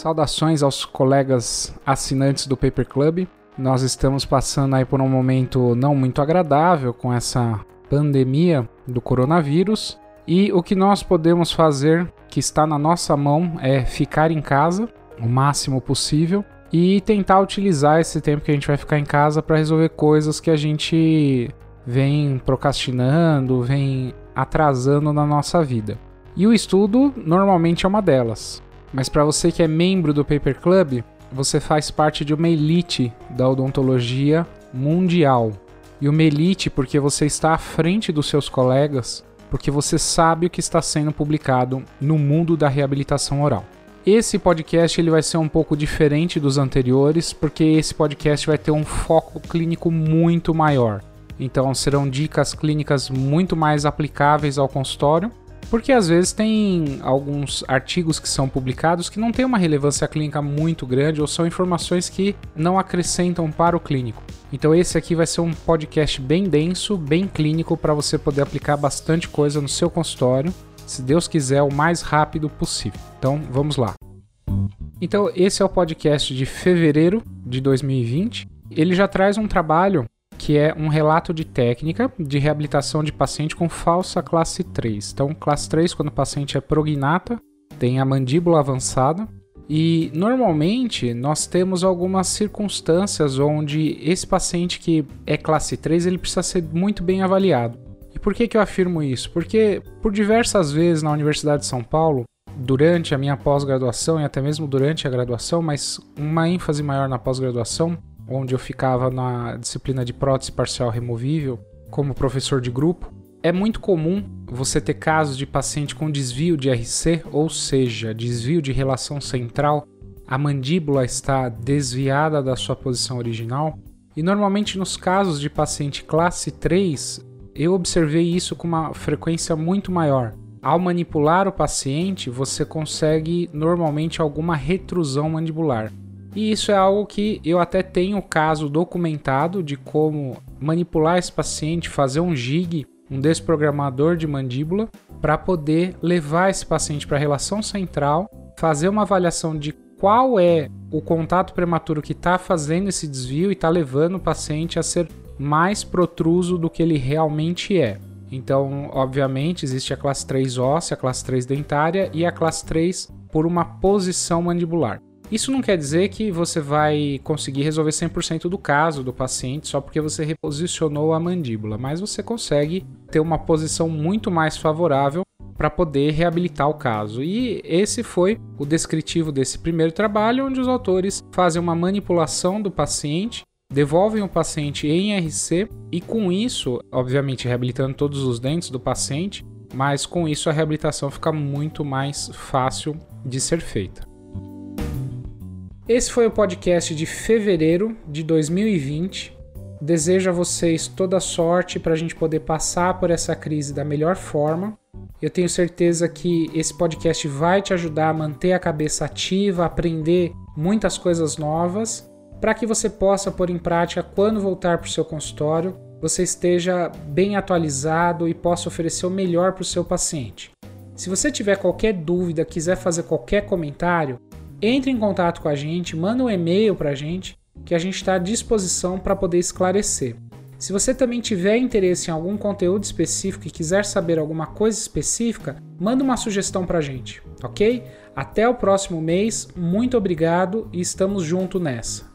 Saudações aos colegas assinantes do Paper Club. Nós estamos passando aí por um momento não muito agradável com essa pandemia do coronavírus e o que nós podemos fazer que está na nossa mão é ficar em casa o máximo possível e tentar utilizar esse tempo que a gente vai ficar em casa para resolver coisas que a gente vem procrastinando, vem atrasando na nossa vida. E o estudo normalmente é uma delas. Mas para você que é membro do Paper Club, você faz parte de uma elite da odontologia mundial. E uma elite porque você está à frente dos seus colegas, porque você sabe o que está sendo publicado no mundo da reabilitação oral. Esse podcast ele vai ser um pouco diferente dos anteriores, porque esse podcast vai ter um foco clínico muito maior. Então serão dicas clínicas muito mais aplicáveis ao consultório porque às vezes tem alguns artigos que são publicados que não têm uma relevância clínica muito grande ou são informações que não acrescentam para o clínico. Então esse aqui vai ser um podcast bem denso, bem clínico para você poder aplicar bastante coisa no seu consultório, se Deus quiser, o mais rápido possível. Então vamos lá. Então esse é o podcast de fevereiro de 2020. Ele já traz um trabalho que é um relato de técnica de reabilitação de paciente com falsa classe 3. Então, classe 3, quando o paciente é prognata, tem a mandíbula avançada, e normalmente nós temos algumas circunstâncias onde esse paciente que é classe 3 ele precisa ser muito bem avaliado. E por que, que eu afirmo isso? Porque por diversas vezes na Universidade de São Paulo, durante a minha pós-graduação e até mesmo durante a graduação, mas uma ênfase maior na pós-graduação, onde eu ficava na disciplina de prótese parcial removível como professor de grupo, é muito comum você ter casos de paciente com desvio de RC, ou seja, desvio de relação central, a mandíbula está desviada da sua posição original. E normalmente nos casos de paciente classe 3, eu observei isso com uma frequência muito maior. Ao manipular o paciente, você consegue normalmente alguma retrusão mandibular. E isso é algo que eu até tenho caso documentado de como manipular esse paciente, fazer um jig, um desprogramador de mandíbula, para poder levar esse paciente para a relação central, fazer uma avaliação de qual é o contato prematuro que está fazendo esse desvio e está levando o paciente a ser mais protruso do que ele realmente é. Então, obviamente, existe a classe 3 óssea, a classe 3 dentária e a classe 3 por uma posição mandibular. Isso não quer dizer que você vai conseguir resolver 100% do caso do paciente só porque você reposicionou a mandíbula, mas você consegue ter uma posição muito mais favorável para poder reabilitar o caso. E esse foi o descritivo desse primeiro trabalho, onde os autores fazem uma manipulação do paciente, devolvem o paciente em RC e com isso, obviamente reabilitando todos os dentes do paciente, mas com isso a reabilitação fica muito mais fácil de ser feita. Esse foi o podcast de fevereiro de 2020. Desejo a vocês toda sorte para a gente poder passar por essa crise da melhor forma. Eu tenho certeza que esse podcast vai te ajudar a manter a cabeça ativa, aprender muitas coisas novas, para que você possa pôr em prática quando voltar para o seu consultório, você esteja bem atualizado e possa oferecer o melhor para o seu paciente. Se você tiver qualquer dúvida, quiser fazer qualquer comentário, entre em contato com a gente, manda um e-mail para a gente que a gente está à disposição para poder esclarecer. Se você também tiver interesse em algum conteúdo específico e quiser saber alguma coisa específica, manda uma sugestão para a gente, ok? Até o próximo mês, muito obrigado e estamos junto nessa.